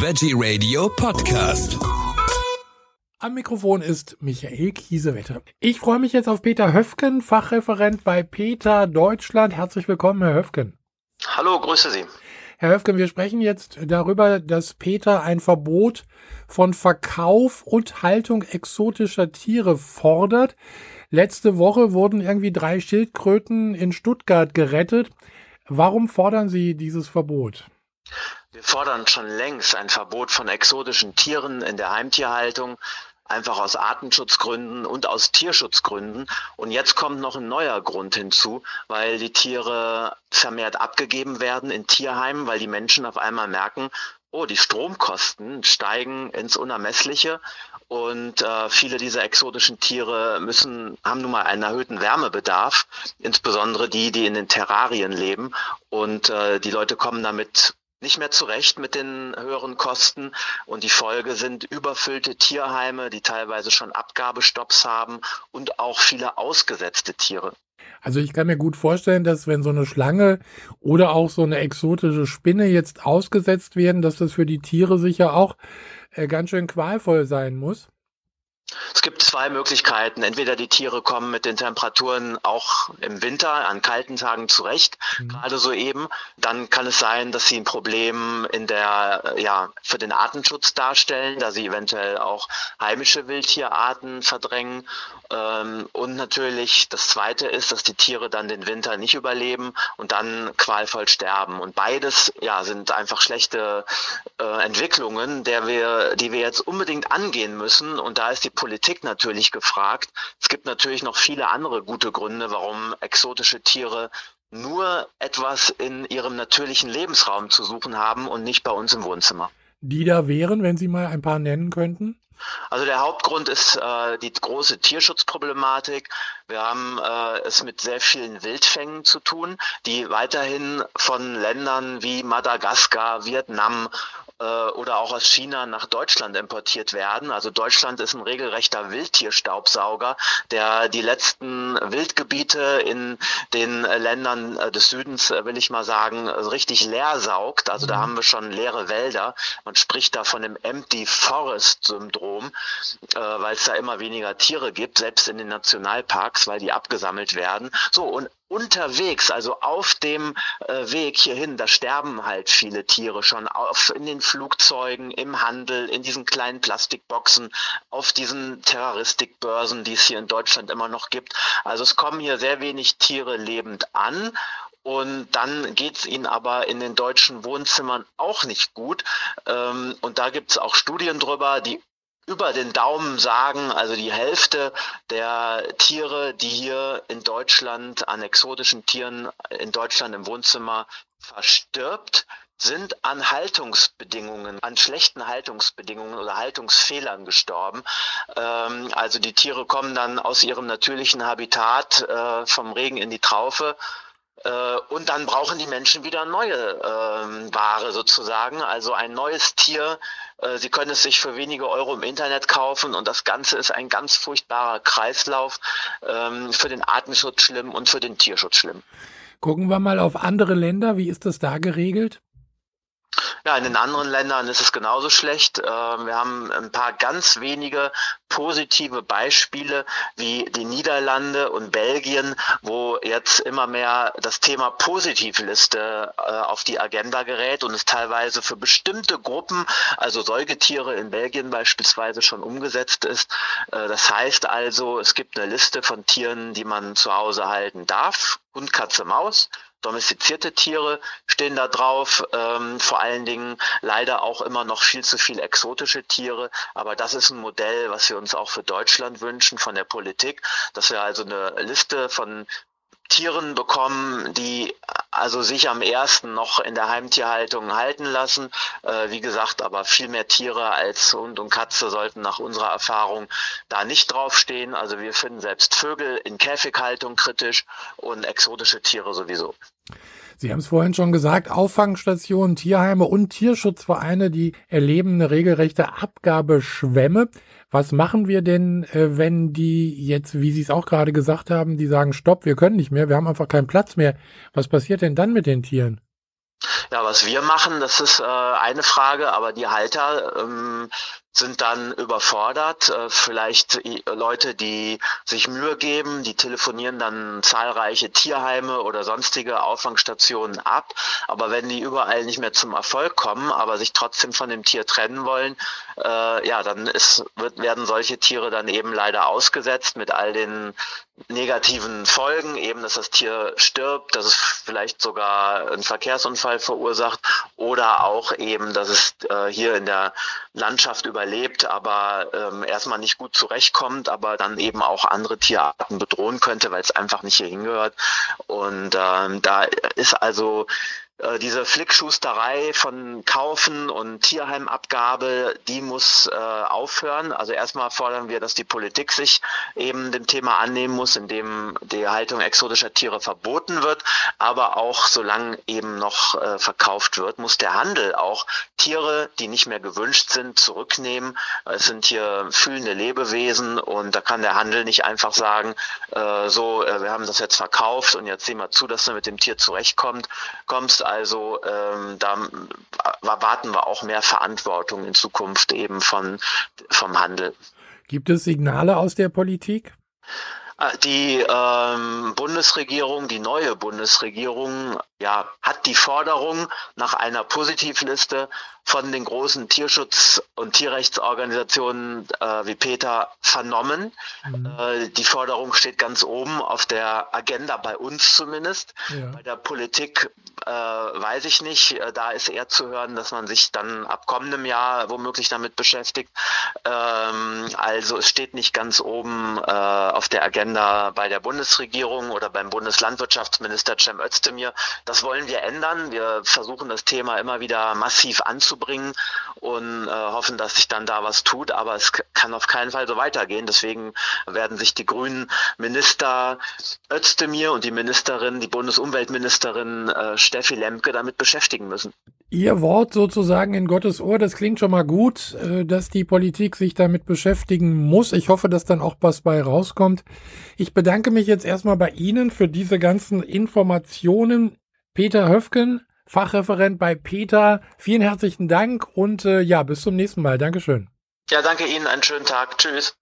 Veggie Radio Podcast. Am Mikrofon ist Michael Kiesewetter. Ich freue mich jetzt auf Peter Höfken, Fachreferent bei Peter Deutschland. Herzlich willkommen, Herr Höfken. Hallo, grüße Sie. Herr Höfgen, wir sprechen jetzt darüber, dass Peter ein Verbot von Verkauf und Haltung exotischer Tiere fordert. Letzte Woche wurden irgendwie drei Schildkröten in Stuttgart gerettet. Warum fordern Sie dieses Verbot? Wir fordern schon längst ein Verbot von exotischen Tieren in der Heimtierhaltung, einfach aus Artenschutzgründen und aus Tierschutzgründen. Und jetzt kommt noch ein neuer Grund hinzu, weil die Tiere vermehrt abgegeben werden in Tierheimen, weil die Menschen auf einmal merken, oh, die Stromkosten steigen ins Unermessliche und äh, viele dieser exotischen Tiere müssen, haben nun mal einen erhöhten Wärmebedarf, insbesondere die, die in den Terrarien leben. Und äh, die Leute kommen damit nicht mehr zurecht mit den höheren Kosten und die Folge sind überfüllte Tierheime, die teilweise schon Abgabestopps haben und auch viele ausgesetzte Tiere. Also ich kann mir gut vorstellen, dass wenn so eine Schlange oder auch so eine exotische Spinne jetzt ausgesetzt werden, dass das für die Tiere sicher auch äh, ganz schön qualvoll sein muss. Es gibt zwei Möglichkeiten. Entweder die Tiere kommen mit den Temperaturen auch im Winter an kalten Tagen zurecht, mhm. gerade so eben. Dann kann es sein, dass sie ein Problem in der, ja, für den Artenschutz darstellen, da sie eventuell auch heimische Wildtierarten verdrängen. Ähm, und natürlich das zweite ist, dass die Tiere dann den Winter nicht überleben und dann qualvoll sterben. Und beides, ja, sind einfach schlechte äh, Entwicklungen, der wir, die wir jetzt unbedingt angehen müssen. Und da ist die Politik natürlich gefragt. Es gibt natürlich noch viele andere gute Gründe, warum exotische Tiere nur etwas in ihrem natürlichen Lebensraum zu suchen haben und nicht bei uns im Wohnzimmer. Die da wären, wenn Sie mal ein paar nennen könnten? Also der Hauptgrund ist äh, die große Tierschutzproblematik. Wir haben äh, es mit sehr vielen Wildfängen zu tun, die weiterhin von Ländern wie Madagaskar, Vietnam äh, oder auch aus China nach Deutschland importiert werden. Also Deutschland ist ein regelrechter Wildtierstaubsauger, der die letzten Wildgebiete in den Ländern äh, des Südens, äh, will ich mal sagen, richtig leer saugt. Also da mhm. haben wir schon leere Wälder. Man spricht da von dem Empty Forest Syndrom, äh, weil es da immer weniger Tiere gibt, selbst in den Nationalparks, weil die abgesammelt werden. So, und unterwegs, also auf dem äh, Weg hierhin, da sterben halt viele Tiere schon auf, in den Flugzeugen, im Handel, in diesen kleinen Plastikboxen, auf diesen Terroristikbörsen, die es hier in Deutschland immer noch gibt. Also es kommen hier sehr wenig Tiere lebend an und dann geht es ihnen aber in den deutschen Wohnzimmern auch nicht gut. Ähm, und da gibt es auch Studien drüber, die über den Daumen sagen, also die Hälfte der Tiere, die hier in Deutschland an exotischen Tieren in Deutschland im Wohnzimmer verstirbt, sind an Haltungsbedingungen, an schlechten Haltungsbedingungen oder Haltungsfehlern gestorben. Ähm, also die Tiere kommen dann aus ihrem natürlichen Habitat äh, vom Regen in die Traufe und dann brauchen die Menschen wieder neue ähm, Ware sozusagen, also ein neues Tier. Äh, sie können es sich für wenige Euro im Internet kaufen und das Ganze ist ein ganz furchtbarer Kreislauf ähm, für den Artenschutz schlimm und für den Tierschutz schlimm. Gucken wir mal auf andere Länder. Wie ist das da geregelt? Ja, in den anderen Ländern ist es genauso schlecht. Ähm, wir haben ein paar ganz wenige positive Beispiele wie die Niederlande und Belgien, wo jetzt immer mehr das Thema Positivliste äh, auf die Agenda gerät und es teilweise für bestimmte Gruppen, also Säugetiere in Belgien beispielsweise schon umgesetzt ist. Äh, das heißt also, es gibt eine Liste von Tieren, die man zu Hause halten darf. Hund, Katze, Maus domestizierte Tiere stehen da drauf, ähm, vor allen Dingen leider auch immer noch viel zu viel exotische Tiere. Aber das ist ein Modell, was wir uns auch für Deutschland wünschen von der Politik, dass wir also eine Liste von Tieren bekommen, die also sich am ersten noch in der Heimtierhaltung halten lassen. Äh, wie gesagt, aber viel mehr Tiere als Hund und Katze sollten nach unserer Erfahrung da nicht draufstehen. Also wir finden selbst Vögel in Käfighaltung kritisch und exotische Tiere sowieso. Sie haben es vorhin schon gesagt, Auffangstationen, Tierheime und Tierschutzvereine, die erleben eine regelrechte Abgabeschwemme. Was machen wir denn, äh, wenn die jetzt, wie Sie es auch gerade gesagt haben, die sagen, stopp, wir können nicht mehr, wir haben einfach keinen Platz mehr. Was passiert denn dann mit den Tieren? Ja, was wir machen, das ist äh, eine Frage, aber die Halter ähm, sind dann überfordert. Äh, vielleicht Leute, die sich Mühe geben, die telefonieren dann zahlreiche Tierheime oder sonstige Auffangstationen ab. Aber wenn die überall nicht mehr zum Erfolg kommen, aber sich trotzdem von dem Tier trennen wollen, äh, ja, dann ist, wird, werden solche Tiere dann eben leider ausgesetzt mit all den negativen Folgen, eben dass das Tier stirbt, dass es vielleicht sogar einen Verkehrsunfall verursacht oder auch eben, dass es äh, hier in der Landschaft überlebt, aber ähm, erstmal nicht gut zurechtkommt, aber dann eben auch andere Tierarten bedrohen könnte, weil es einfach nicht hier hingehört. Und ähm, da ist also äh, diese Flickschusterei von Kaufen und Tierheimabgabe, die muss äh, aufhören. Also erstmal fordern wir, dass die Politik sich eben dem Thema annehmen muss, indem die Haltung exotischer Tiere verboten wird. Aber auch solange eben noch äh, verkauft wird, muss der Handel auch Tiere, die nicht mehr gewünscht sind, zurücknehmen. Es sind hier fühlende Lebewesen und da kann der Handel nicht einfach sagen, äh, so, äh, wir haben das jetzt verkauft und jetzt sehen wir zu, dass du mit dem Tier zurechtkommst. Kommst also ähm, da erwarten wir auch mehr Verantwortung in Zukunft eben von vom Handel. Gibt es Signale aus der Politik? Äh, die ähm, Bundesregierung, die neue Bundesregierung, ja, hat die Forderung nach einer Positivliste von den großen Tierschutz- und Tierrechtsorganisationen äh, wie Peter vernommen. Mhm. Äh, die Forderung steht ganz oben auf der Agenda bei uns zumindest. Ja. Bei der Politik äh, weiß ich nicht. Äh, da ist eher zu hören, dass man sich dann ab kommendem Jahr womöglich damit beschäftigt. Ähm, also es steht nicht ganz oben äh, auf der Agenda bei der Bundesregierung oder beim Bundeslandwirtschaftsminister Cem Özdemir. Das wollen wir ändern. Wir versuchen das Thema immer wieder massiv anzupassen bringen und äh, hoffen, dass sich dann da was tut. Aber es kann auf keinen Fall so weitergehen. Deswegen werden sich die grünen Minister Özdemir und die Ministerin, die Bundesumweltministerin äh, Steffi Lemke damit beschäftigen müssen. Ihr Wort sozusagen in Gottes Ohr, das klingt schon mal gut, äh, dass die Politik sich damit beschäftigen muss. Ich hoffe, dass dann auch was bei rauskommt. Ich bedanke mich jetzt erstmal bei Ihnen für diese ganzen Informationen. Peter Höfken, Fachreferent bei Peter. Vielen herzlichen Dank und äh, ja, bis zum nächsten Mal. Dankeschön. Ja, danke Ihnen. Einen schönen Tag. Tschüss.